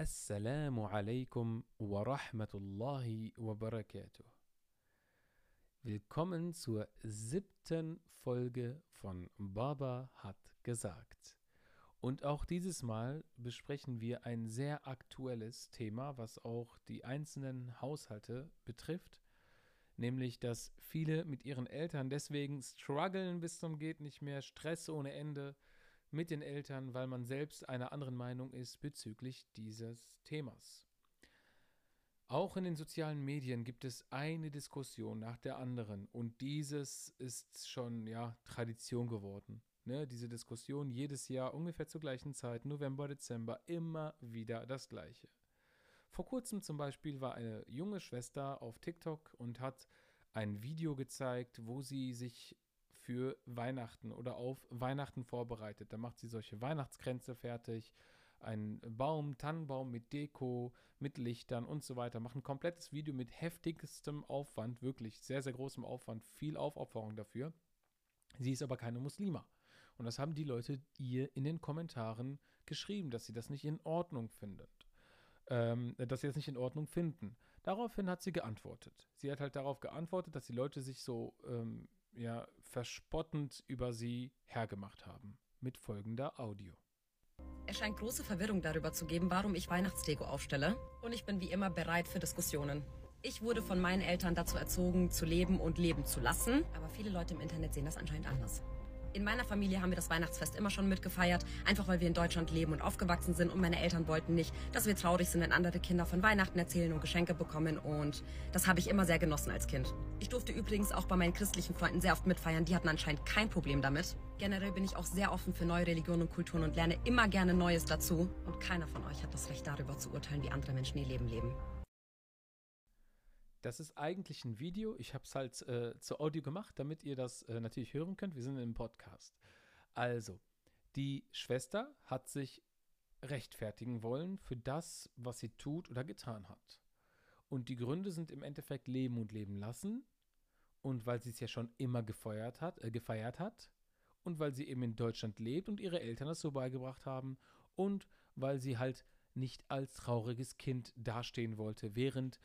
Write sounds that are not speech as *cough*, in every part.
Assalamu alaikum wa rahmatullahi wa barakatuh. Willkommen zur siebten Folge von Baba hat gesagt. Und auch dieses Mal besprechen wir ein sehr aktuelles Thema, was auch die einzelnen Haushalte betrifft, nämlich dass viele mit ihren Eltern deswegen strugglen bis zum geht nicht mehr, Stress ohne Ende, mit den Eltern, weil man selbst einer anderen Meinung ist bezüglich dieses Themas. Auch in den sozialen Medien gibt es eine Diskussion nach der anderen und dieses ist schon ja Tradition geworden. Ne, diese Diskussion jedes Jahr ungefähr zur gleichen Zeit, November, Dezember, immer wieder das Gleiche. Vor kurzem zum Beispiel war eine junge Schwester auf TikTok und hat ein Video gezeigt, wo sie sich für Weihnachten oder auf Weihnachten vorbereitet. Da macht sie solche Weihnachtskränze fertig, einen Baum, Tannenbaum mit Deko, mit Lichtern und so weiter. Macht ein komplettes Video mit heftigstem Aufwand, wirklich sehr, sehr großem Aufwand, viel Aufopferung dafür. Sie ist aber keine Muslima. Und das haben die Leute ihr in den Kommentaren geschrieben, dass sie das nicht in Ordnung findet. Ähm, dass sie das nicht in Ordnung finden. Daraufhin hat sie geantwortet. Sie hat halt darauf geantwortet, dass die Leute sich so ähm, ja, verspottend über sie hergemacht haben. Mit folgender Audio. Es scheint große Verwirrung darüber zu geben, warum ich Weihnachtsdeko aufstelle. Und ich bin wie immer bereit für Diskussionen. Ich wurde von meinen Eltern dazu erzogen, zu leben und leben zu lassen. Aber viele Leute im Internet sehen das anscheinend anders. In meiner Familie haben wir das Weihnachtsfest immer schon mitgefeiert, einfach weil wir in Deutschland leben und aufgewachsen sind und meine Eltern wollten nicht, dass wir traurig sind, wenn andere Kinder von Weihnachten erzählen und Geschenke bekommen und das habe ich immer sehr genossen als Kind. Ich durfte übrigens auch bei meinen christlichen Freunden sehr oft mitfeiern, die hatten anscheinend kein Problem damit. Generell bin ich auch sehr offen für neue Religionen und Kulturen und lerne immer gerne Neues dazu und keiner von euch hat das Recht darüber zu urteilen, wie andere Menschen ihr Leben leben. Das ist eigentlich ein Video. Ich habe es halt äh, zu Audio gemacht, damit ihr das äh, natürlich hören könnt. Wir sind im Podcast. Also, die Schwester hat sich rechtfertigen wollen für das, was sie tut oder getan hat. Und die Gründe sind im Endeffekt Leben und Leben lassen. Und weil sie es ja schon immer gefeiert hat, äh, gefeiert hat. Und weil sie eben in Deutschland lebt und ihre Eltern das so beigebracht haben. Und weil sie halt nicht als trauriges Kind dastehen wollte, während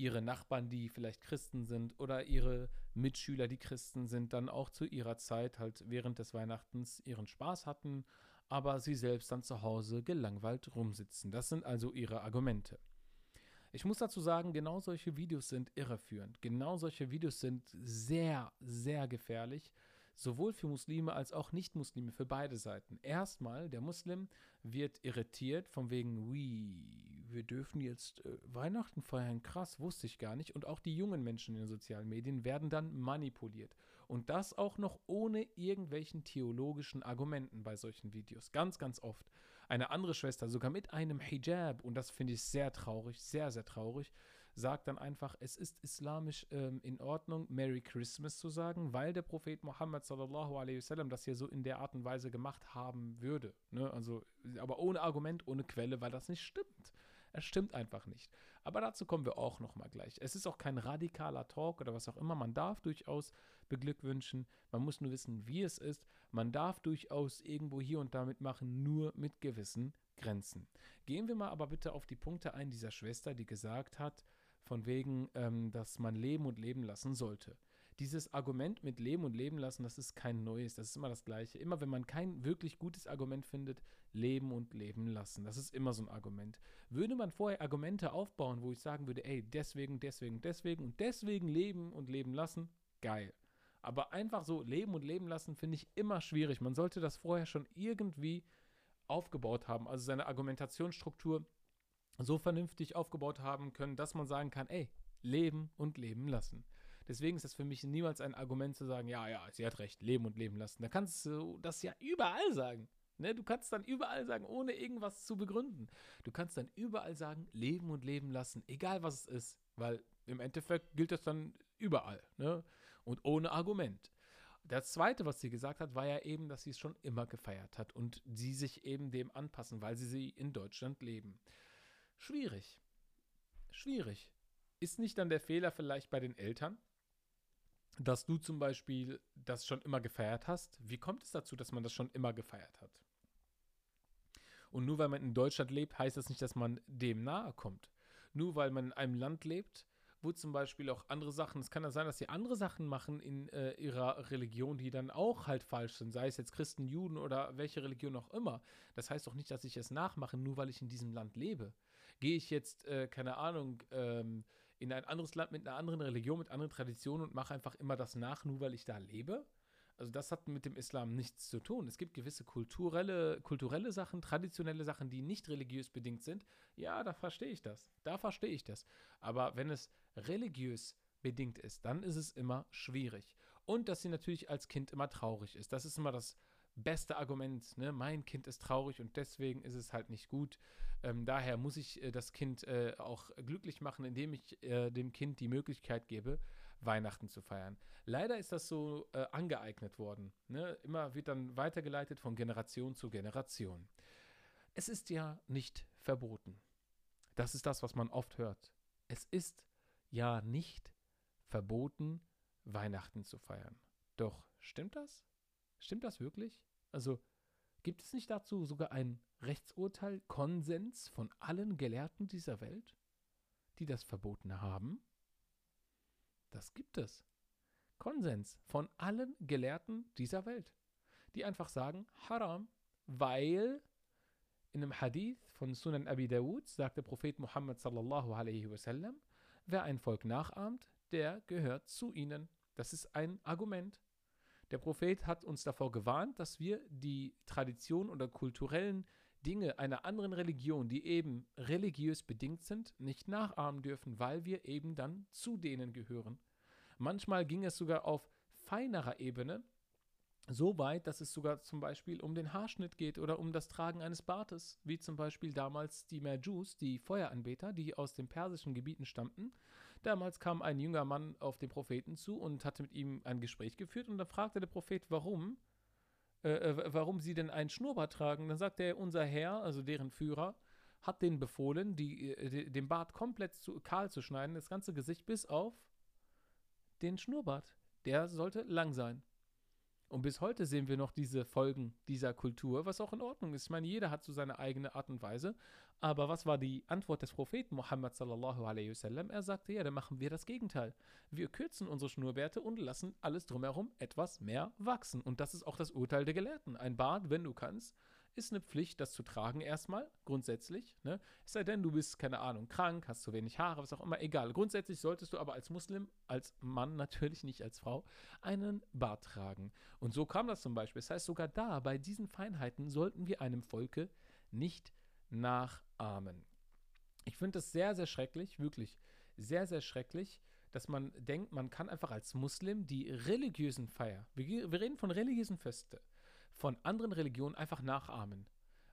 ihre Nachbarn, die vielleicht Christen sind oder ihre Mitschüler, die Christen sind, dann auch zu ihrer Zeit halt während des Weihnachtens ihren Spaß hatten, aber sie selbst dann zu Hause gelangweilt rumsitzen. Das sind also ihre Argumente. Ich muss dazu sagen, genau solche Videos sind irreführend. Genau solche Videos sind sehr, sehr gefährlich, sowohl für Muslime als auch Nicht-Muslime, für beide Seiten. Erstmal, der Muslim wird irritiert, von wegen, wie, wir dürfen jetzt äh, Weihnachten feiern, krass, wusste ich gar nicht. Und auch die jungen Menschen in den sozialen Medien werden dann manipuliert. Und das auch noch ohne irgendwelchen theologischen Argumenten bei solchen Videos. Ganz, ganz oft. Eine andere Schwester, sogar mit einem Hijab, und das finde ich sehr traurig, sehr, sehr traurig, sagt dann einfach, es ist islamisch ähm, in Ordnung, Merry Christmas zu sagen, weil der Prophet Muhammad sallallahu alaihi wasallam das hier so in der Art und Weise gemacht haben würde. Ne? Also, aber ohne Argument, ohne Quelle, weil das nicht stimmt. Es stimmt einfach nicht. Aber dazu kommen wir auch noch mal gleich. Es ist auch kein radikaler Talk oder was auch immer. Man darf durchaus beglückwünschen. Man muss nur wissen, wie es ist. Man darf durchaus irgendwo hier und da mitmachen, nur mit gewissen Grenzen. Gehen wir mal aber bitte auf die Punkte ein dieser Schwester, die gesagt hat, von wegen, ähm, dass man leben und leben lassen sollte. Dieses Argument mit Leben und Leben lassen, das ist kein neues, das ist immer das gleiche. Immer wenn man kein wirklich gutes Argument findet, leben und leben lassen. Das ist immer so ein Argument. Würde man vorher Argumente aufbauen, wo ich sagen würde, ey, deswegen, deswegen, deswegen und deswegen leben und leben lassen, geil. Aber einfach so leben und leben lassen finde ich immer schwierig. Man sollte das vorher schon irgendwie aufgebaut haben, also seine Argumentationsstruktur so vernünftig aufgebaut haben können, dass man sagen kann, ey, leben und leben lassen. Deswegen ist das für mich niemals ein Argument zu sagen, ja, ja, sie hat recht, leben und leben lassen. Da kannst du das ja überall sagen. Ne? Du kannst dann überall sagen, ohne irgendwas zu begründen. Du kannst dann überall sagen, leben und leben lassen, egal was es ist. Weil im Endeffekt gilt das dann überall. Ne? Und ohne Argument. Das Zweite, was sie gesagt hat, war ja eben, dass sie es schon immer gefeiert hat und sie sich eben dem anpassen, weil sie sie in Deutschland leben. Schwierig. Schwierig. Ist nicht dann der Fehler vielleicht bei den Eltern? Dass du zum Beispiel das schon immer gefeiert hast? Wie kommt es dazu, dass man das schon immer gefeiert hat? Und nur weil man in Deutschland lebt, heißt das nicht, dass man dem nahe kommt. Nur weil man in einem Land lebt, wo zum Beispiel auch andere Sachen, es kann ja sein, dass sie andere Sachen machen in äh, ihrer Religion, die dann auch halt falsch sind, sei es jetzt Christen, Juden oder welche Religion auch immer. Das heißt doch nicht, dass ich es nachmache, nur weil ich in diesem Land lebe. Gehe ich jetzt, äh, keine Ahnung, ähm, in ein anderes Land mit einer anderen Religion, mit anderen Traditionen und mache einfach immer das nach, nur weil ich da lebe? Also das hat mit dem Islam nichts zu tun. Es gibt gewisse kulturelle, kulturelle Sachen, traditionelle Sachen, die nicht religiös bedingt sind. Ja, da verstehe ich das. Da verstehe ich das. Aber wenn es religiös bedingt ist, dann ist es immer schwierig. Und dass sie natürlich als Kind immer traurig ist. Das ist immer das beste Argument. Ne? Mein Kind ist traurig und deswegen ist es halt nicht gut. Ähm, daher muss ich äh, das Kind äh, auch glücklich machen, indem ich äh, dem Kind die Möglichkeit gebe, Weihnachten zu feiern. Leider ist das so äh, angeeignet worden. Ne? Immer wird dann weitergeleitet von Generation zu Generation. Es ist ja nicht verboten. Das ist das, was man oft hört. Es ist ja nicht verboten, Weihnachten zu feiern. Doch stimmt das? Stimmt das wirklich? Also gibt es nicht dazu sogar ein Rechtsurteil, Konsens von allen Gelehrten dieser Welt, die das verboten haben? Das gibt es. Konsens von allen Gelehrten dieser Welt, die einfach sagen, haram, weil in einem Hadith von Sunan Abi Dawud sagt der Prophet Muhammad sallallahu alaihi wasallam, wer ein Volk nachahmt, der gehört zu ihnen. Das ist ein Argument. Der Prophet hat uns davor gewarnt, dass wir die Tradition oder kulturellen Dinge einer anderen Religion, die eben religiös bedingt sind, nicht nachahmen dürfen, weil wir eben dann zu denen gehören. Manchmal ging es sogar auf feinerer Ebene, so weit, dass es sogar zum Beispiel um den Haarschnitt geht oder um das Tragen eines Bartes, wie zum Beispiel damals die Merjus, die Feueranbeter, die aus den persischen Gebieten stammten. Damals kam ein junger Mann auf den Propheten zu und hatte mit ihm ein Gespräch geführt und dann fragte der Prophet, warum, äh, äh warum sie denn einen Schnurrbart tragen. Dann sagte er, unser Herr, also deren Führer, hat denen befohlen, die, äh, den Bart komplett zu, kahl zu schneiden, das ganze Gesicht bis auf den Schnurrbart. Der sollte lang sein. Und bis heute sehen wir noch diese Folgen dieser Kultur, was auch in Ordnung ist. Ich meine, jeder hat so seine eigene Art und Weise. Aber was war die Antwort des Propheten Muhammad sallallahu alaihi wasallam? Er sagte, ja, dann machen wir das Gegenteil. Wir kürzen unsere Schnurrbärte und lassen alles drumherum etwas mehr wachsen. Und das ist auch das Urteil der Gelehrten. Ein Bart, wenn du kannst, ist eine Pflicht, das zu tragen erstmal, grundsätzlich. Ne? Es sei denn, du bist, keine Ahnung, krank, hast zu wenig Haare, was auch immer, egal. Grundsätzlich solltest du aber als Muslim, als Mann *laughs* natürlich nicht als Frau, einen Bart tragen. Und so kam das zum Beispiel. Das heißt, sogar da, bei diesen Feinheiten, sollten wir einem Volke nicht nachahmen. Ich finde das sehr, sehr schrecklich, wirklich sehr, sehr schrecklich, dass man denkt, man kann einfach als Muslim die religiösen Feier, wir, wir reden von religiösen Feste, von anderen Religionen einfach nachahmen,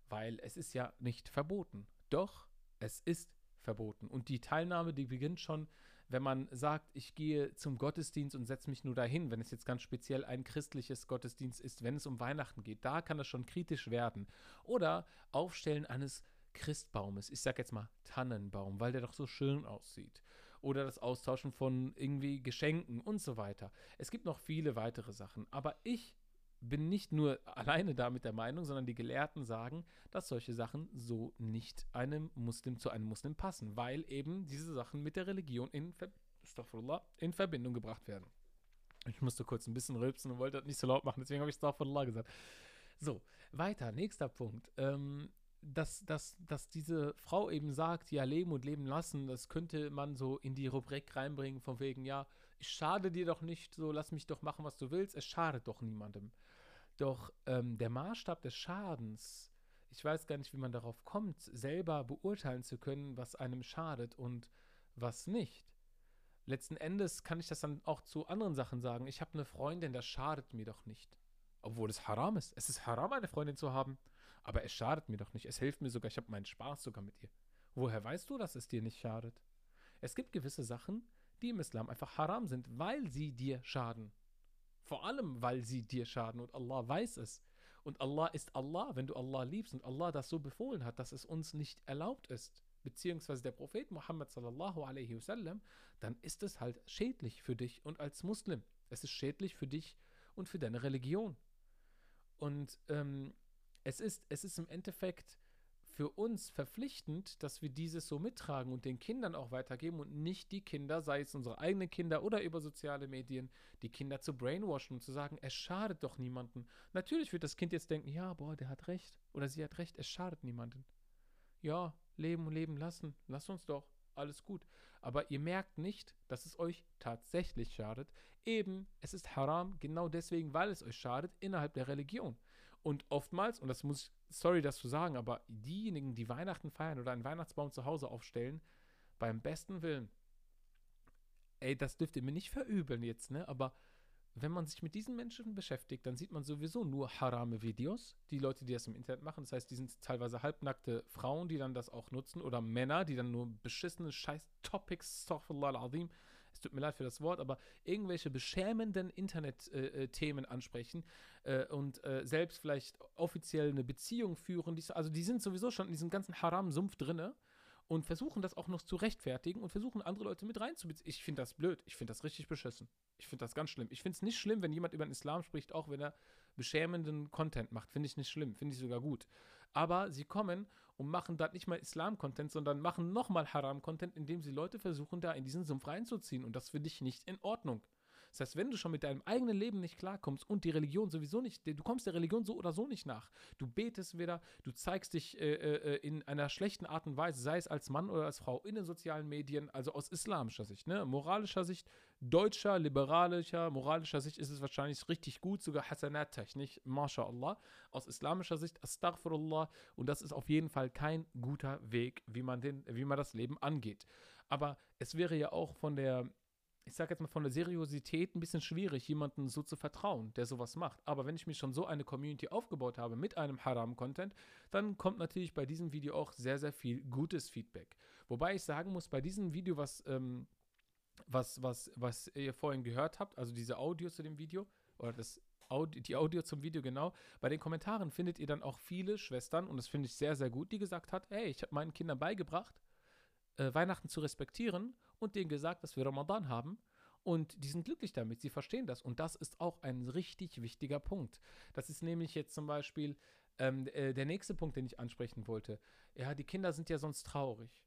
weil es ist ja nicht verboten. Doch, es ist verboten. Und die Teilnahme, die beginnt schon, wenn man sagt, ich gehe zum Gottesdienst und setze mich nur dahin, wenn es jetzt ganz speziell ein christliches Gottesdienst ist, wenn es um Weihnachten geht, da kann das schon kritisch werden. Oder Aufstellen eines Christbaumes, ich sage jetzt mal Tannenbaum, weil der doch so schön aussieht. Oder das Austauschen von irgendwie Geschenken und so weiter. Es gibt noch viele weitere Sachen. Aber ich bin nicht nur *laughs* alleine damit der Meinung, sondern die Gelehrten sagen, dass solche Sachen so nicht einem Muslim zu einem Muslim passen, weil eben diese Sachen mit der Religion in, Ver in Verbindung gebracht werden. Ich musste kurz ein bisschen rülpsen und wollte das nicht so laut machen, deswegen habe ich Astaghfirullah gesagt. So, weiter, nächster Punkt. Ähm, dass, dass, dass diese Frau eben sagt, ja, leben und leben lassen, das könnte man so in die Rubrik reinbringen, von wegen, ja, ich schade dir doch nicht, so lass mich doch machen, was du willst, es schadet doch niemandem. Doch ähm, der Maßstab des Schadens, ich weiß gar nicht, wie man darauf kommt, selber beurteilen zu können, was einem schadet und was nicht. Letzten Endes kann ich das dann auch zu anderen Sachen sagen. Ich habe eine Freundin, das schadet mir doch nicht. Obwohl es haram ist. Es ist haram, eine Freundin zu haben. Aber es schadet mir doch nicht. Es hilft mir sogar. Ich habe meinen Spaß sogar mit ihr. Woher weißt du, dass es dir nicht schadet? Es gibt gewisse Sachen, die im Islam einfach haram sind, weil sie dir schaden. Vor allem, weil sie dir schaden und Allah weiß es. Und Allah ist Allah, wenn du Allah liebst und Allah das so befohlen hat, dass es uns nicht erlaubt ist, beziehungsweise der Prophet Muhammad sallallahu alaihi wasallam, dann ist es halt schädlich für dich und als Muslim. Es ist schädlich für dich und für deine Religion. Und ähm, es, ist, es ist im Endeffekt für uns verpflichtend, dass wir dieses so mittragen und den Kindern auch weitergeben und nicht die Kinder, sei es unsere eigenen Kinder oder über soziale Medien, die Kinder zu brainwashen und zu sagen, es schadet doch niemanden. Natürlich wird das Kind jetzt denken, ja, boah, der hat recht oder sie hat recht, es schadet niemanden. Ja, leben und leben lassen, lass uns doch, alles gut. Aber ihr merkt nicht, dass es euch tatsächlich schadet. Eben, es ist haram, genau deswegen, weil es euch schadet, innerhalb der Religion. Und oftmals, und das muss ich, sorry, das zu sagen, aber diejenigen, die Weihnachten feiern oder einen Weihnachtsbaum zu Hause aufstellen, beim besten Willen, ey, das dürft ihr mir nicht verübeln jetzt, ne? Aber wenn man sich mit diesen Menschen beschäftigt, dann sieht man sowieso nur harame Videos, die Leute, die das im Internet machen. Das heißt, die sind teilweise halbnackte Frauen, die dann das auch nutzen oder Männer, die dann nur beschissene scheiß Topics, al-Azim, es tut mir leid für das Wort, aber irgendwelche beschämenden Internet-Themen äh, ansprechen äh, und äh, selbst vielleicht offiziell eine Beziehung führen. Die, also die sind sowieso schon in diesem ganzen Haram-Sumpf drinne und versuchen das auch noch zu rechtfertigen und versuchen andere Leute mit reinzubeziehen. Ich finde das blöd. Ich finde das richtig beschissen. Ich finde das ganz schlimm. Ich finde es nicht schlimm, wenn jemand über den Islam spricht, auch wenn er beschämenden Content macht. Finde ich nicht schlimm. Finde ich sogar gut. Aber sie kommen und machen da nicht mal Islam-Content, sondern machen nochmal Haram-Content, indem sie Leute versuchen, da in diesen Sumpf reinzuziehen. Und das finde ich nicht in Ordnung. Das heißt, wenn du schon mit deinem eigenen Leben nicht klarkommst und die Religion sowieso nicht, du kommst der Religion so oder so nicht nach. Du betest wieder, du zeigst dich äh, äh, in einer schlechten Art und Weise, sei es als Mann oder als Frau in den sozialen Medien, also aus islamischer Sicht, ne? moralischer Sicht, deutscher, liberalischer, moralischer Sicht ist es wahrscheinlich richtig gut, sogar Hasanat-technisch, mashallah. Aus islamischer Sicht, astaghfirullah. Und das ist auf jeden Fall kein guter Weg, wie man, den, wie man das Leben angeht. Aber es wäre ja auch von der ich sage jetzt mal von der Seriosität ein bisschen schwierig, jemandem so zu vertrauen, der sowas macht. Aber wenn ich mir schon so eine Community aufgebaut habe mit einem Haram-Content, dann kommt natürlich bei diesem Video auch sehr, sehr viel gutes Feedback. Wobei ich sagen muss, bei diesem Video, was, ähm, was, was, was ihr vorhin gehört habt, also diese Audio zu dem Video, oder das Audio, die Audio zum Video genau, bei den Kommentaren findet ihr dann auch viele Schwestern, und das finde ich sehr, sehr gut, die gesagt hat, hey, ich habe meinen Kindern beigebracht, äh, Weihnachten zu respektieren und denen gesagt, dass wir Ramadan haben. Und die sind glücklich damit, sie verstehen das. Und das ist auch ein richtig wichtiger Punkt. Das ist nämlich jetzt zum Beispiel ähm, äh, der nächste Punkt, den ich ansprechen wollte. Ja, die Kinder sind ja sonst traurig.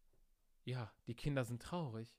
Ja, die Kinder sind traurig.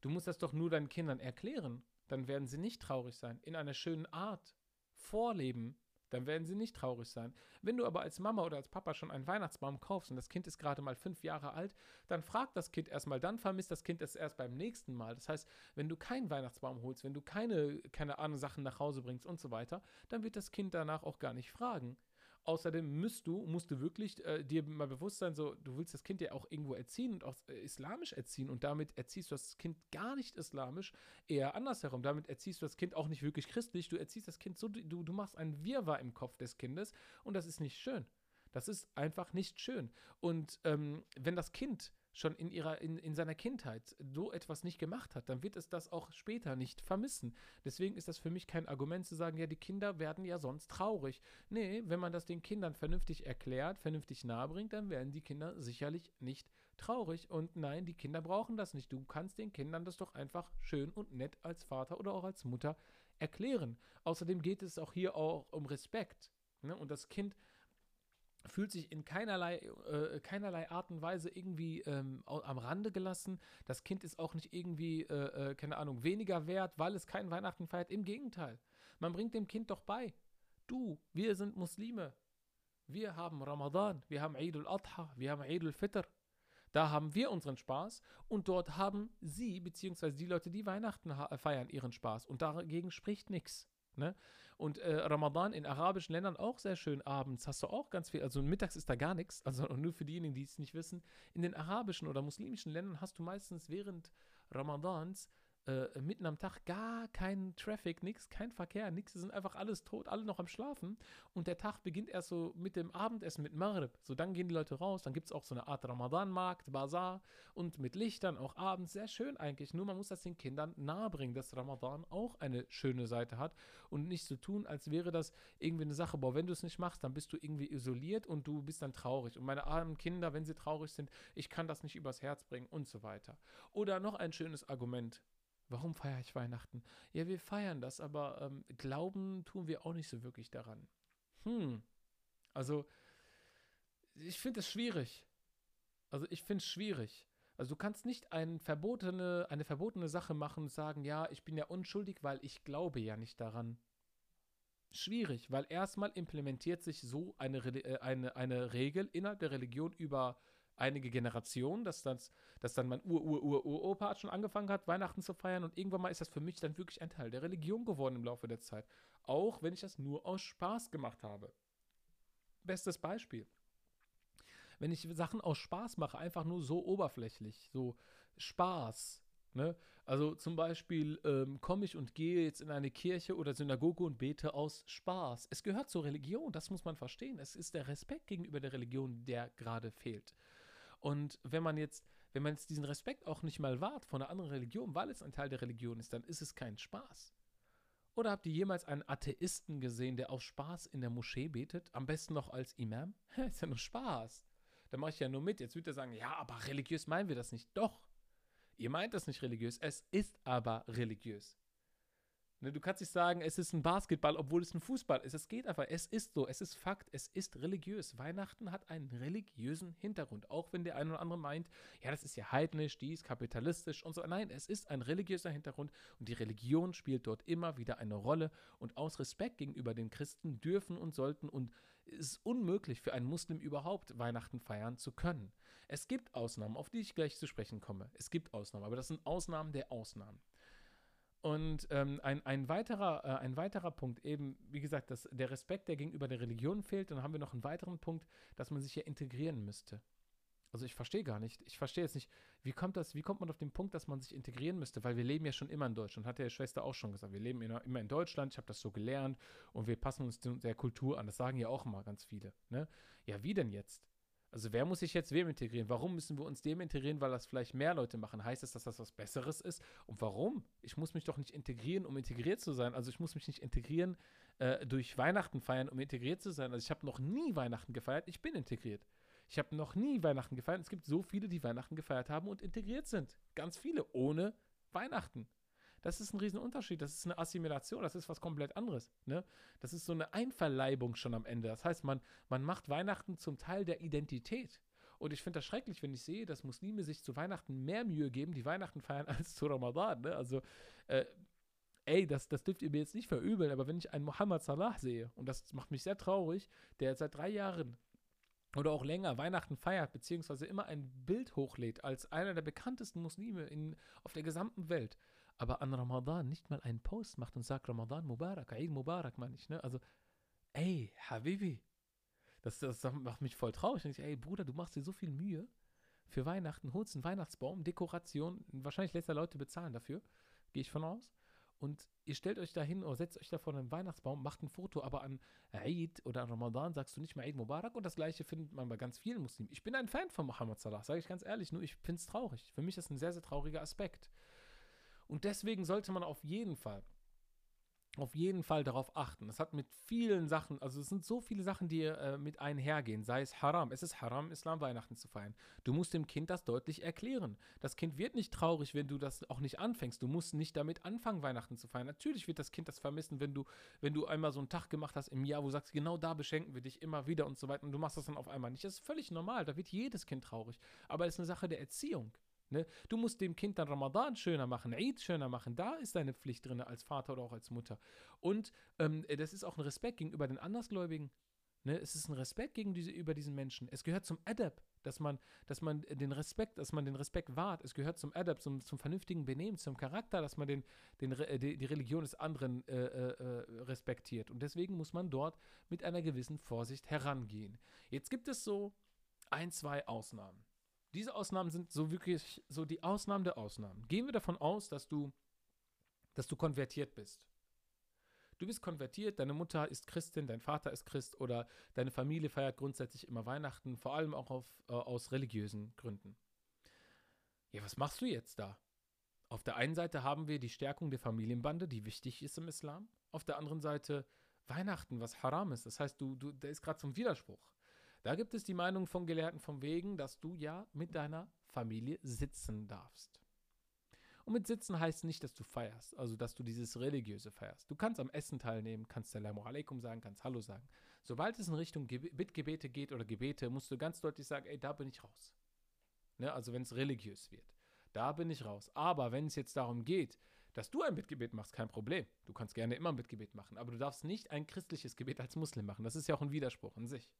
Du musst das doch nur deinen Kindern erklären. Dann werden sie nicht traurig sein. In einer schönen Art. Vorleben dann werden sie nicht traurig sein. Wenn du aber als Mama oder als Papa schon einen Weihnachtsbaum kaufst und das Kind ist gerade mal fünf Jahre alt, dann fragt das Kind erstmal, dann vermisst das Kind es erst beim nächsten Mal. Das heißt, wenn du keinen Weihnachtsbaum holst, wenn du keine, keine Ahnung, Sachen nach Hause bringst und so weiter, dann wird das Kind danach auch gar nicht fragen. Außerdem musst du, musst du wirklich äh, dir mal bewusst sein, so, du willst das Kind ja auch irgendwo erziehen und auch äh, islamisch erziehen und damit erziehst du das Kind gar nicht islamisch, eher andersherum. Damit erziehst du das Kind auch nicht wirklich christlich, du erziehst das Kind so, du, du machst ein Wirrwarr im Kopf des Kindes und das ist nicht schön. Das ist einfach nicht schön. Und ähm, wenn das Kind schon in, ihrer, in, in seiner Kindheit so etwas nicht gemacht hat, dann wird es das auch später nicht vermissen. Deswegen ist das für mich kein Argument zu sagen, ja, die Kinder werden ja sonst traurig. Nee, wenn man das den Kindern vernünftig erklärt, vernünftig nahebringt, dann werden die Kinder sicherlich nicht traurig. Und nein, die Kinder brauchen das nicht. Du kannst den Kindern das doch einfach schön und nett als Vater oder auch als Mutter erklären. Außerdem geht es auch hier auch um Respekt. Ne? Und das Kind fühlt sich in keinerlei, äh, keinerlei Art und Weise irgendwie ähm, am Rande gelassen. Das Kind ist auch nicht irgendwie, äh, äh, keine Ahnung, weniger wert, weil es kein Weihnachten feiert. Im Gegenteil. Man bringt dem Kind doch bei. Du, wir sind Muslime. Wir haben Ramadan, wir haben Eid al-Adha, wir haben Eid al-Fitr. Da haben wir unseren Spaß und dort haben sie, beziehungsweise die Leute, die Weihnachten feiern, ihren Spaß. Und dagegen spricht nichts. Ne? Und äh, Ramadan in arabischen Ländern auch sehr schön abends. Hast du auch ganz viel. Also mittags ist da gar nichts. *laughs* Also nur für diejenigen, die es nicht wissen. In den arabischen oder muslimischen Ländern hast du meistens während Ramadans äh, mitten am Tag gar kein Traffic, nichts, kein Verkehr, nichts. Sie sind einfach alles tot, alle noch am Schlafen. Und der Tag beginnt erst so mit dem Abendessen, mit Maghrib. So, dann gehen die Leute raus. Dann gibt es auch so eine Art Ramadan-Markt, Bazar und mit Lichtern auch abends. Sehr schön eigentlich. Nur man muss das den Kindern nahebringen, dass Ramadan auch eine schöne Seite hat und nicht so tun, als wäre das irgendwie eine Sache. Boah, wenn du es nicht machst, dann bist du irgendwie isoliert und du bist dann traurig. Und meine armen Kinder, wenn sie traurig sind, ich kann das nicht übers Herz bringen und so weiter. Oder noch ein schönes Argument. Warum feiere ich Weihnachten? Ja, wir feiern das, aber ähm, glauben tun wir auch nicht so wirklich daran. Hm. Also, ich finde es schwierig. Also ich finde es schwierig. Also du kannst nicht ein verbotene, eine verbotene Sache machen und sagen, ja, ich bin ja unschuldig, weil ich glaube ja nicht daran. Schwierig, weil erstmal implementiert sich so eine, äh, eine, eine Regel innerhalb der Religion über einige Generationen, dass, das, dass dann mein Ur-Ur-Ur-Opa schon angefangen hat, Weihnachten zu feiern und irgendwann mal ist das für mich dann wirklich ein Teil der Religion geworden im Laufe der Zeit. Auch wenn ich das nur aus Spaß gemacht habe. Bestes Beispiel. Wenn ich Sachen aus Spaß mache, einfach nur so oberflächlich, so Spaß, Ne? Also zum Beispiel ähm, komme ich und gehe jetzt in eine Kirche oder Synagoge und bete aus Spaß. Es gehört zur Religion, das muss man verstehen. Es ist der Respekt gegenüber der Religion, der gerade fehlt. Und wenn man jetzt, wenn man jetzt diesen Respekt auch nicht mal wahrt von einer anderen Religion, weil es ein Teil der Religion ist, dann ist es kein Spaß. Oder habt ihr jemals einen Atheisten gesehen, der aus Spaß in der Moschee betet? Am besten noch als Imam? *laughs* ist ja nur Spaß. Da mache ich ja nur mit. Jetzt wird er sagen, ja, aber religiös meinen wir das nicht. Doch. Ihr meint das nicht religiös, es ist aber religiös. Ne, du kannst nicht sagen, es ist ein Basketball, obwohl es ein Fußball ist. Es geht einfach. Es ist so. Es ist Fakt. Es ist religiös. Weihnachten hat einen religiösen Hintergrund. Auch wenn der eine oder andere meint, ja, das ist ja heidnisch, dies, kapitalistisch und so. Nein, es ist ein religiöser Hintergrund und die Religion spielt dort immer wieder eine Rolle. Und aus Respekt gegenüber den Christen dürfen und sollten und es ist unmöglich für einen Muslim überhaupt Weihnachten feiern zu können. Es gibt Ausnahmen, auf die ich gleich zu sprechen komme. Es gibt Ausnahmen, aber das sind Ausnahmen der Ausnahmen. Und ähm, ein, ein, weiterer, äh, ein weiterer Punkt, eben, wie gesagt, dass der Respekt, der gegenüber der Religion fehlt. Dann haben wir noch einen weiteren Punkt, dass man sich ja integrieren müsste. Also ich verstehe gar nicht. Ich verstehe jetzt nicht, wie kommt das, wie kommt man auf den Punkt, dass man sich integrieren müsste? Weil wir leben ja schon immer in Deutschland, hat der Schwester auch schon gesagt. Wir leben immer in Deutschland, ich habe das so gelernt und wir passen uns der Kultur an. Das sagen ja auch immer ganz viele. Ne? Ja, wie denn jetzt? Also wer muss sich jetzt wem integrieren? Warum müssen wir uns dem integrieren, weil das vielleicht mehr Leute machen? Heißt es, dass das was Besseres ist? Und warum? Ich muss mich doch nicht integrieren, um integriert zu sein. Also ich muss mich nicht integrieren äh, durch Weihnachten feiern, um integriert zu sein. Also ich habe noch nie Weihnachten gefeiert. Ich bin integriert. Ich habe noch nie Weihnachten gefeiert. Es gibt so viele, die Weihnachten gefeiert haben und integriert sind. Ganz viele ohne Weihnachten. Das ist ein Riesenunterschied. Das ist eine Assimilation. Das ist was komplett anderes. Ne? Das ist so eine Einverleibung schon am Ende. Das heißt, man, man macht Weihnachten zum Teil der Identität. Und ich finde das schrecklich, wenn ich sehe, dass Muslime sich zu Weihnachten mehr Mühe geben, die Weihnachten feiern, *laughs* als zu Ramadan. Ne? Also, äh, ey, das, das dürft ihr mir jetzt nicht verübeln, aber wenn ich einen Mohammed Salah sehe, und das macht mich sehr traurig, der seit drei Jahren oder auch länger Weihnachten feiert, beziehungsweise immer ein Bild hochlädt als einer der bekanntesten Muslime in, auf der gesamten Welt, aber an Ramadan nicht mal einen Post macht und sagt Ramadan Mubarak, Eid Mubarak, meine ich, ne? Also, ey, Habibi, das, das macht mich voll traurig. Ich, ey, Bruder, du machst dir so viel Mühe für Weihnachten, holst einen Weihnachtsbaum, Dekoration, wahrscheinlich lässt er Leute bezahlen dafür, gehe ich von aus. Und ihr stellt euch da hin oder setzt euch da vor einen Weihnachtsbaum, macht ein Foto, aber an Eid oder an Ramadan sagst du nicht mehr Eid Mubarak und das gleiche findet man bei ganz vielen Muslimen. Ich bin ein Fan von Muhammad Salah, sage ich ganz ehrlich, nur ich finde es traurig. Für mich ist ein sehr, sehr trauriger Aspekt. Und deswegen sollte man auf jeden Fall, auf jeden Fall darauf achten. Es hat mit vielen Sachen, also es sind so viele Sachen, die äh, mit einhergehen, sei es Haram. Es ist Haram, Islam Weihnachten zu feiern. Du musst dem Kind das deutlich erklären. Das Kind wird nicht traurig, wenn du das auch nicht anfängst. Du musst nicht damit anfangen, Weihnachten zu feiern. Natürlich wird das Kind das vermissen, wenn du, wenn du einmal so einen Tag gemacht hast im Jahr, wo du sagst, genau da beschenken wir dich immer wieder und so weiter. Und du machst das dann auf einmal nicht. Das ist völlig normal. Da wird jedes Kind traurig. Aber es ist eine Sache der Erziehung. Ne? Du musst dem Kind dann Ramadan schöner machen, Eid schöner machen. Da ist deine Pflicht drin als Vater oder auch als Mutter. Und ähm, das ist auch ein Respekt gegenüber den Andersgläubigen. Ne? Es ist ein Respekt gegenüber diesen Menschen. Es gehört zum Adab, dass man, dass man den Respekt, dass man den Respekt wahrt. Es gehört zum Adab, zum, zum vernünftigen Benehmen, zum Charakter, dass man den, den, die, die Religion des anderen äh, äh, respektiert. Und deswegen muss man dort mit einer gewissen Vorsicht herangehen. Jetzt gibt es so ein, zwei Ausnahmen. Diese Ausnahmen sind so wirklich so die Ausnahmen der Ausnahmen. Gehen wir davon aus, dass du, dass du konvertiert bist. Du bist konvertiert, deine Mutter ist Christin, dein Vater ist Christ oder deine Familie feiert grundsätzlich immer Weihnachten, vor allem auch auf, äh, aus religiösen Gründen. Ja, was machst du jetzt da? Auf der einen Seite haben wir die Stärkung der Familienbande, die wichtig ist im Islam. Auf der anderen Seite Weihnachten, was haram ist. Das heißt, du, du, da ist gerade zum Widerspruch. Da gibt es die Meinung von Gelehrten von wegen, dass du ja mit deiner Familie sitzen darfst. Und mit sitzen heißt nicht, dass du feierst, also dass du dieses Religiöse feierst. Du kannst am Essen teilnehmen, kannst Salamu alaikum sagen, kannst Hallo sagen. Sobald es in Richtung Bittgebete geht oder Gebete, musst du ganz deutlich sagen, ey, da bin ich raus. Ne? Also wenn es religiös wird. Da bin ich raus. Aber wenn es jetzt darum geht, dass du ein Bittgebet machst, kein Problem. Du kannst gerne immer ein Bittgebet machen, aber du darfst nicht ein christliches Gebet als Muslim machen. Das ist ja auch ein Widerspruch in sich.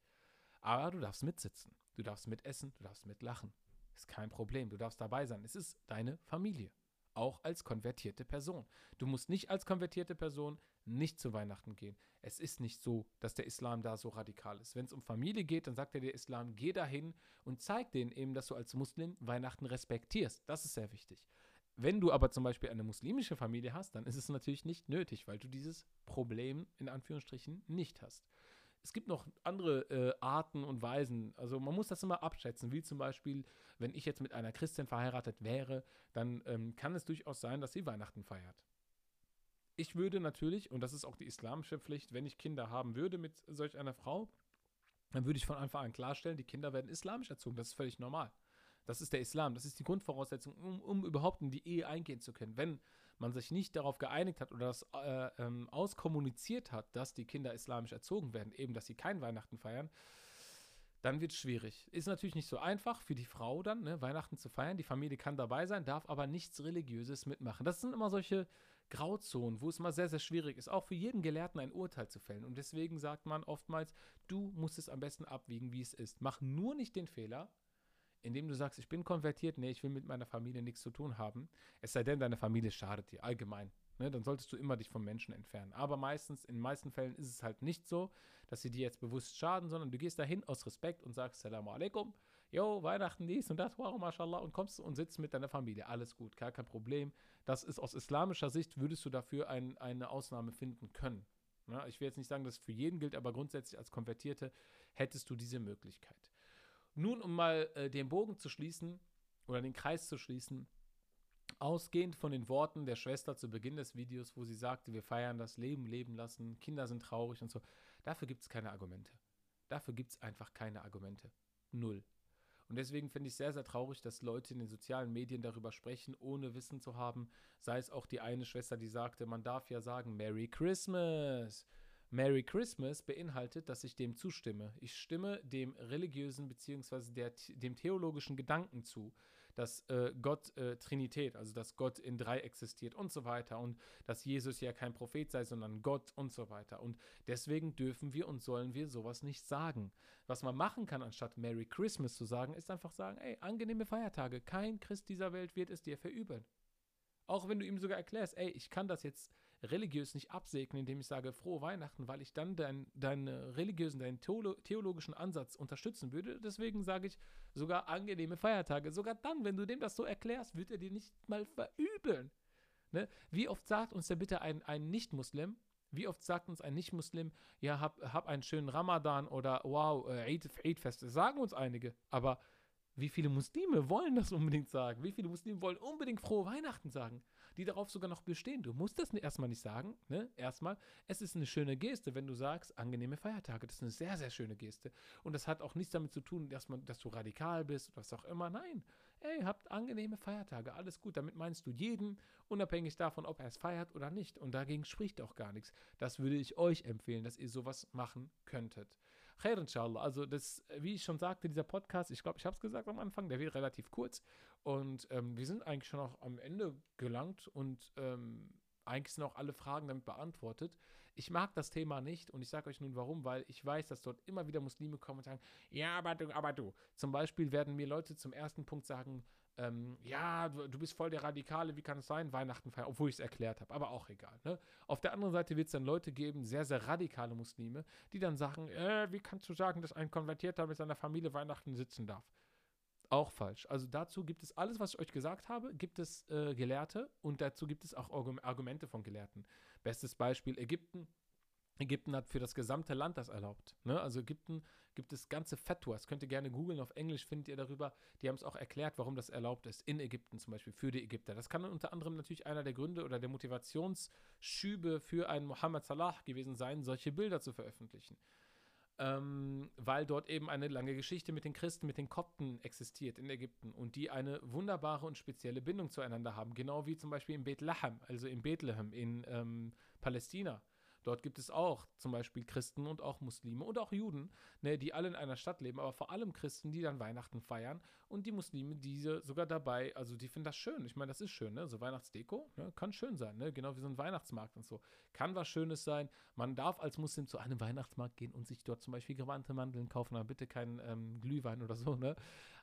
Aber du darfst mitsitzen, du darfst mitessen, du darfst mitlachen. Ist kein Problem, du darfst dabei sein. Es ist deine Familie. Auch als konvertierte Person. Du musst nicht als konvertierte Person nicht zu Weihnachten gehen. Es ist nicht so, dass der Islam da so radikal ist. Wenn es um Familie geht, dann sagt er der Islam, geh dahin und zeig denen eben, dass du als Muslim Weihnachten respektierst. Das ist sehr wichtig. Wenn du aber zum Beispiel eine muslimische Familie hast, dann ist es natürlich nicht nötig, weil du dieses Problem in Anführungsstrichen nicht hast. Es gibt noch andere äh, Arten und Weisen. Also man muss das immer abschätzen, wie zum Beispiel, wenn ich jetzt mit einer Christin verheiratet wäre, dann ähm, kann es durchaus sein, dass sie Weihnachten feiert. Ich würde natürlich, und das ist auch die islamische Pflicht, wenn ich Kinder haben würde mit solch einer Frau, dann würde ich von Anfang an klarstellen, die Kinder werden islamisch erzogen. Das ist völlig normal. Das ist der Islam. Das ist die Grundvoraussetzung, um, um überhaupt in die Ehe eingehen zu können. Wenn man sich nicht darauf geeinigt hat oder das äh, ähm, auskommuniziert hat, dass die Kinder islamisch erzogen werden, eben, dass sie kein Weihnachten feiern, dann wird es schwierig. Ist natürlich nicht so einfach für die Frau dann, ne, Weihnachten zu feiern. Die Familie kann dabei sein, darf aber nichts Religiöses mitmachen. Das sind immer solche Grauzonen, wo es mal sehr, sehr schwierig ist, auch für jeden Gelehrten ein Urteil zu fällen. Und deswegen sagt man oftmals, du musst es am besten abwiegen, wie es ist. Mach nur nicht den Fehler, indem du sagst, ich bin konvertiert, nee, ich will mit meiner Familie nichts zu tun haben, es sei denn, deine Familie schadet dir allgemein. Ne, dann solltest du immer dich vom Menschen entfernen. Aber meistens, in den meisten Fällen ist es halt nicht so, dass sie dir jetzt bewusst schaden, sondern du gehst dahin aus Respekt und sagst Salam alaikum, yo, Weihnachten dies und das, wow, mashallah, und kommst und sitzt mit deiner Familie. Alles gut, gar kein Problem. Das ist aus islamischer Sicht, würdest du dafür ein, eine Ausnahme finden können. Ja, ich will jetzt nicht sagen, dass es für jeden gilt, aber grundsätzlich als Konvertierte hättest du diese Möglichkeit. Nun, um mal äh, den Bogen zu schließen oder den Kreis zu schließen, ausgehend von den Worten der Schwester zu Beginn des Videos, wo sie sagte, wir feiern das Leben leben lassen, Kinder sind traurig und so, dafür gibt es keine Argumente. Dafür gibt es einfach keine Argumente. Null. Und deswegen finde ich sehr, sehr traurig, dass Leute in den sozialen Medien darüber sprechen, ohne Wissen zu haben. Sei es auch die eine Schwester, die sagte, man darf ja sagen, Merry Christmas. Merry Christmas beinhaltet, dass ich dem zustimme. Ich stimme dem religiösen bzw. dem theologischen Gedanken zu, dass äh, Gott äh, Trinität, also dass Gott in drei existiert und so weiter und dass Jesus ja kein Prophet sei, sondern Gott und so weiter. Und deswegen dürfen wir und sollen wir sowas nicht sagen. Was man machen kann, anstatt Merry Christmas zu sagen, ist einfach sagen, ey, angenehme Feiertage, kein Christ dieser Welt wird es dir verübeln. Auch wenn du ihm sogar erklärst, ey, ich kann das jetzt religiös nicht absegnen, indem ich sage frohe Weihnachten, weil ich dann deinen dein religiösen, deinen theologischen Ansatz unterstützen würde. Deswegen sage ich sogar angenehme Feiertage. Sogar dann, wenn du dem das so erklärst, wird er dir nicht mal verübeln. Ne? Wie oft sagt uns der bitte ein, ein Nicht-Muslim, wie oft sagt uns ein Nicht-Muslim, ja, hab, hab einen schönen Ramadan oder wow, äh, Eid, Eid-Fest. Das sagen uns einige. Aber wie viele Muslime wollen das unbedingt sagen? Wie viele Muslime wollen unbedingt frohe Weihnachten sagen? die darauf sogar noch bestehen. Du musst das erstmal nicht sagen, ne? Erstmal, es ist eine schöne Geste, wenn du sagst, angenehme Feiertage. Das ist eine sehr, sehr schöne Geste. Und das hat auch nichts damit zu tun, dass, man, dass du radikal bist was auch immer. Nein, ey, habt angenehme Feiertage, alles gut. Damit meinst du jeden, unabhängig davon, ob er es feiert oder nicht. Und dagegen spricht auch gar nichts. Das würde ich euch empfehlen, dass ihr sowas machen könntet. Khair inshallah. Also das, wie ich schon sagte, dieser Podcast, ich glaube, ich habe es gesagt am Anfang, der wird relativ kurz. Und ähm, wir sind eigentlich schon auch am Ende gelangt und ähm, eigentlich sind auch alle Fragen damit beantwortet. Ich mag das Thema nicht und ich sage euch nun warum, weil ich weiß, dass dort immer wieder Muslime kommen und sagen, ja, aber du, aber du. Zum Beispiel werden mir Leute zum ersten Punkt sagen, ähm, ja, du, du, bist voll der Radikale, wie kann es sein, Weihnachten feiern, obwohl ich es erklärt habe, aber auch egal. Ne? Auf der anderen Seite wird es dann Leute geben, sehr, sehr radikale Muslime, die dann sagen, äh, wie kannst du sagen, dass ein Konvertierter mit seiner Familie Weihnachten sitzen darf? Auch falsch. Also dazu gibt es alles, was ich euch gesagt habe, gibt es äh, Gelehrte und dazu gibt es auch Argumente von Gelehrten. Bestes Beispiel Ägypten. Ägypten hat für das gesamte Land das erlaubt. Ne? Also Ägypten gibt es ganze Fatwas. Könnt ihr gerne googeln, auf Englisch findet ihr darüber. Die haben es auch erklärt, warum das erlaubt ist. In Ägypten zum Beispiel, für die Ägypter. Das kann unter anderem natürlich einer der Gründe oder der Motivationsschübe für einen Mohammed Salah gewesen sein, solche Bilder zu veröffentlichen ähm, weil dort eben eine lange Geschichte mit den Christen, mit den Kopten existiert in Ägypten und die eine wunderbare und spezielle Bindung zueinander haben, genau wie zum Beispiel in Bethlehem, also in Bethlehem in ähm, Palästina. Dort gibt es auch zum Beispiel Christen und auch Muslime und auch Juden, ne, die alle in einer Stadt leben, aber vor allem Christen, die dann Weihnachten feiern und die Muslime, diese sogar dabei, also die finden das schön. Ich meine, das ist schön, ne? So Weihnachtsdeko, ne? kann schön sein, ne? Genau wie so ein Weihnachtsmarkt und so. Kann was Schönes sein. Man darf als Muslim zu einem Weihnachtsmarkt gehen und sich dort zum Beispiel gewandte Mandeln kaufen, aber bitte keinen ähm, Glühwein oder so, ne?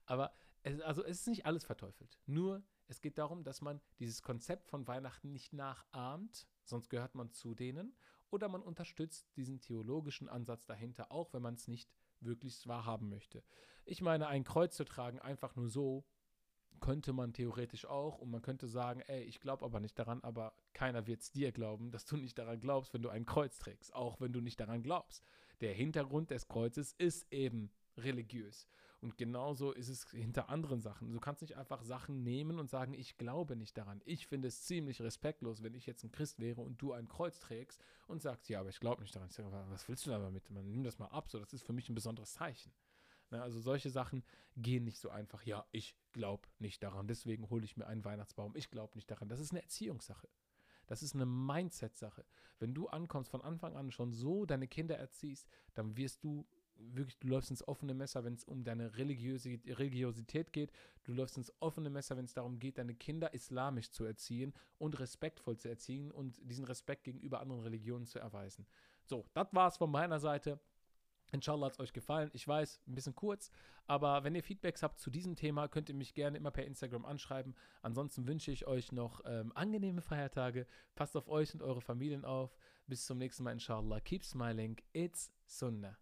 Aber es, also es ist nicht alles verteufelt. Nur es geht darum, dass man dieses Konzept von Weihnachten nicht nachahmt, sonst gehört man zu denen, oder man unterstützt diesen theologischen Ansatz dahinter, auch wenn man es nicht wirklich wahrhaben möchte. Ich meine, ein Kreuz zu tragen, einfach nur so, könnte man theoretisch auch und man könnte sagen, ey, ich glaube aber nicht daran, aber keiner wird es dir glauben, dass du nicht daran glaubst, wenn du ein Kreuz trägst, auch wenn du nicht daran glaubst. Der Hintergrund des Kreuzes ist eben religiös. Und genauso ist es hinter anderen Sachen. Du kannst nicht einfach Sachen nehmen und sagen, ich glaube nicht daran. Ich finde es ziemlich respektlos, wenn ich jetzt ein Christ wäre und du ein Kreuz trägst und sagst, ja, aber ich glaube nicht daran. Ich sage, was willst du damit? Man nimm das mal ab, so das ist für mich ein besonderes Zeichen. Ne, also solche Sachen gehen nicht so einfach. Ja, ich glaube nicht daran, deswegen hole ich mir einen Weihnachtsbaum. Ich glaube nicht daran. Das ist eine Erziehungssache. Das ist eine Mindset-Sache. Wenn du ankommst, von Anfang an schon so deine Kinder erziehst, dann wirst du wirklich, du läufst ins offene Messer, wenn es um deine Religiösi Religiosität geht. Du läufst ins offene Messer, wenn es darum geht, deine Kinder islamisch zu erziehen und respektvoll zu erziehen und diesen Respekt gegenüber anderen Religionen zu erweisen. So, das war's von meiner Seite. Inshallah hat es euch gefallen. Ich weiß, ein bisschen kurz, aber wenn ihr Feedbacks habt zu diesem Thema, könnt ihr mich gerne immer per Instagram anschreiben. Ansonsten wünsche ich euch noch ähm, angenehme Feiertage. Passt auf euch und eure Familien auf. Bis zum nächsten Mal, inshallah. Keep smiling. It's Sunnah.